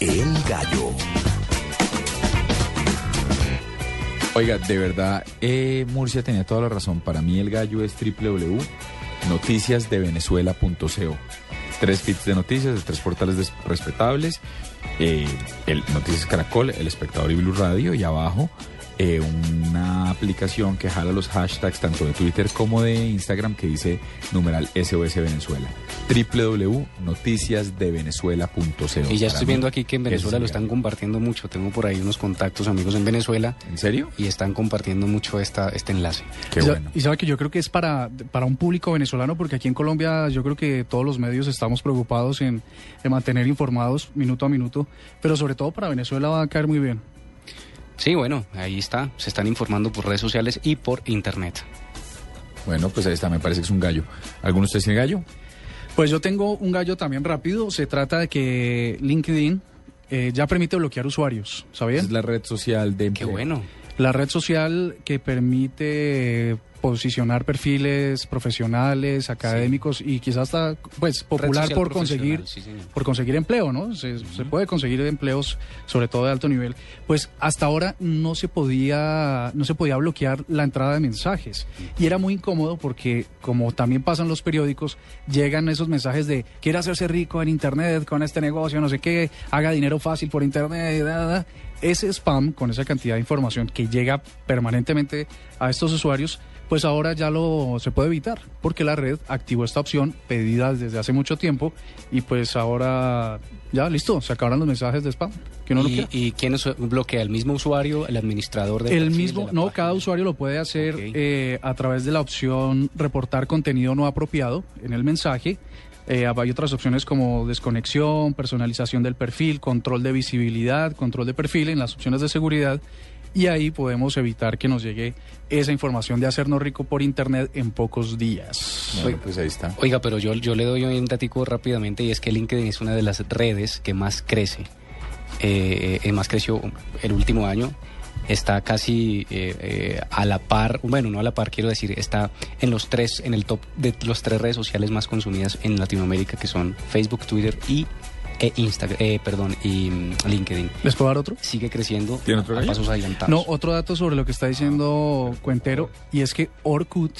El Gallo. Oiga, de verdad, eh, Murcia tenía toda la razón. Para mí el gallo es www.noticiasdevenezuela.co. Tres feeds de noticias de tres portales respetables. eh, el Noticias Caracol, El Espectador y Blue Radio. Y abajo eh, una aplicación que jala los hashtags tanto de Twitter como de Instagram que dice numeral SOS Venezuela. www.noticiasdevenezuela.co. Y ya estoy viendo aquí que en Venezuela lo están compartiendo mucho. Tengo por ahí unos contactos, amigos en Venezuela, ¿En serio? y están compartiendo mucho esta, este enlace. Qué y, bueno. y sabe que yo creo que es para, para un público venezolano, porque aquí en Colombia yo creo que todos los medios estamos preocupados en, en mantener informados minuto a minuto, pero sobre todo para Venezuela va a caer muy bien. Sí, bueno, ahí está. Se están informando por redes sociales y por internet. Bueno, pues ahí está, me parece que es un gallo. ¿Alguno de ustedes tiene gallo? Pues yo tengo un gallo también rápido, se trata de que LinkedIn eh, ya permite bloquear usuarios, ¿sabían? Es la red social de Qué bueno. La red social que permite posicionar perfiles profesionales, académicos y quizás hasta pues popular por conseguir sí, por conseguir empleo, ¿no? Se, se puede conseguir empleos sobre todo de alto nivel. Pues hasta ahora no se podía no se podía bloquear la entrada de mensajes y era muy incómodo porque como también pasan los periódicos, llegan esos mensajes de quiere hacerse rico en internet con este negocio, no sé qué, haga dinero fácil por internet, da, da, da". ese spam con esa cantidad de información que llega permanentemente a estos usuarios, pues ahora ya lo se puede evitar, porque la red activó esta opción pedida desde hace mucho tiempo y pues ahora ya listo, se acabaron los mensajes de spam, que uno no ¿Y. ¿Y quién bloquea? ¿El mismo usuario, el administrador del El mismo, de la no, página? cada usuario lo puede hacer eh, a través de la opción reportar contenido no apropiado en el mensaje. Eh, hay otras opciones como desconexión, personalización del perfil, control de visibilidad, control de perfil en las opciones de seguridad. Y ahí podemos evitar que nos llegue esa información de hacernos rico por internet en pocos días. Bueno, pues ahí está. Oiga, pero yo, yo le doy un datico rápidamente y es que LinkedIn es una de las redes que más crece. Eh, eh, más creció el último año. Está casi eh, eh, a la par, bueno, no a la par, quiero decir, está en los tres, en el top de los tres redes sociales más consumidas en Latinoamérica, que son Facebook, Twitter y e Instagram, eh, perdón, y mm, LinkedIn. ¿Les puedo dar otro? Sigue creciendo ¿Tiene otro a gallo? pasos adelantados. No, otro dato sobre lo que está diciendo Cuentero, y es que Orkut,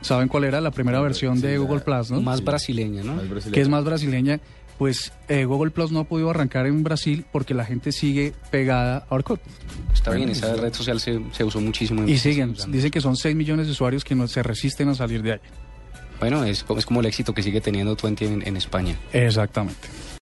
¿saben cuál era la primera versión de Sí, Google Plus, no? más brasileña, ¿no? Más que es más brasileña, pues eh, Google Plus no ha podido arrancar en Brasil porque la gente sigue pegada a Orkut. Está bien, esa eso- red social se, se usó muchísimo. en Y siguen, dicen que son 6 millones de usuarios que no se resisten a salir de ahí. Bueno, es, como- es como el éxito que sigue teniendo Twenty en, en España. Exactamente.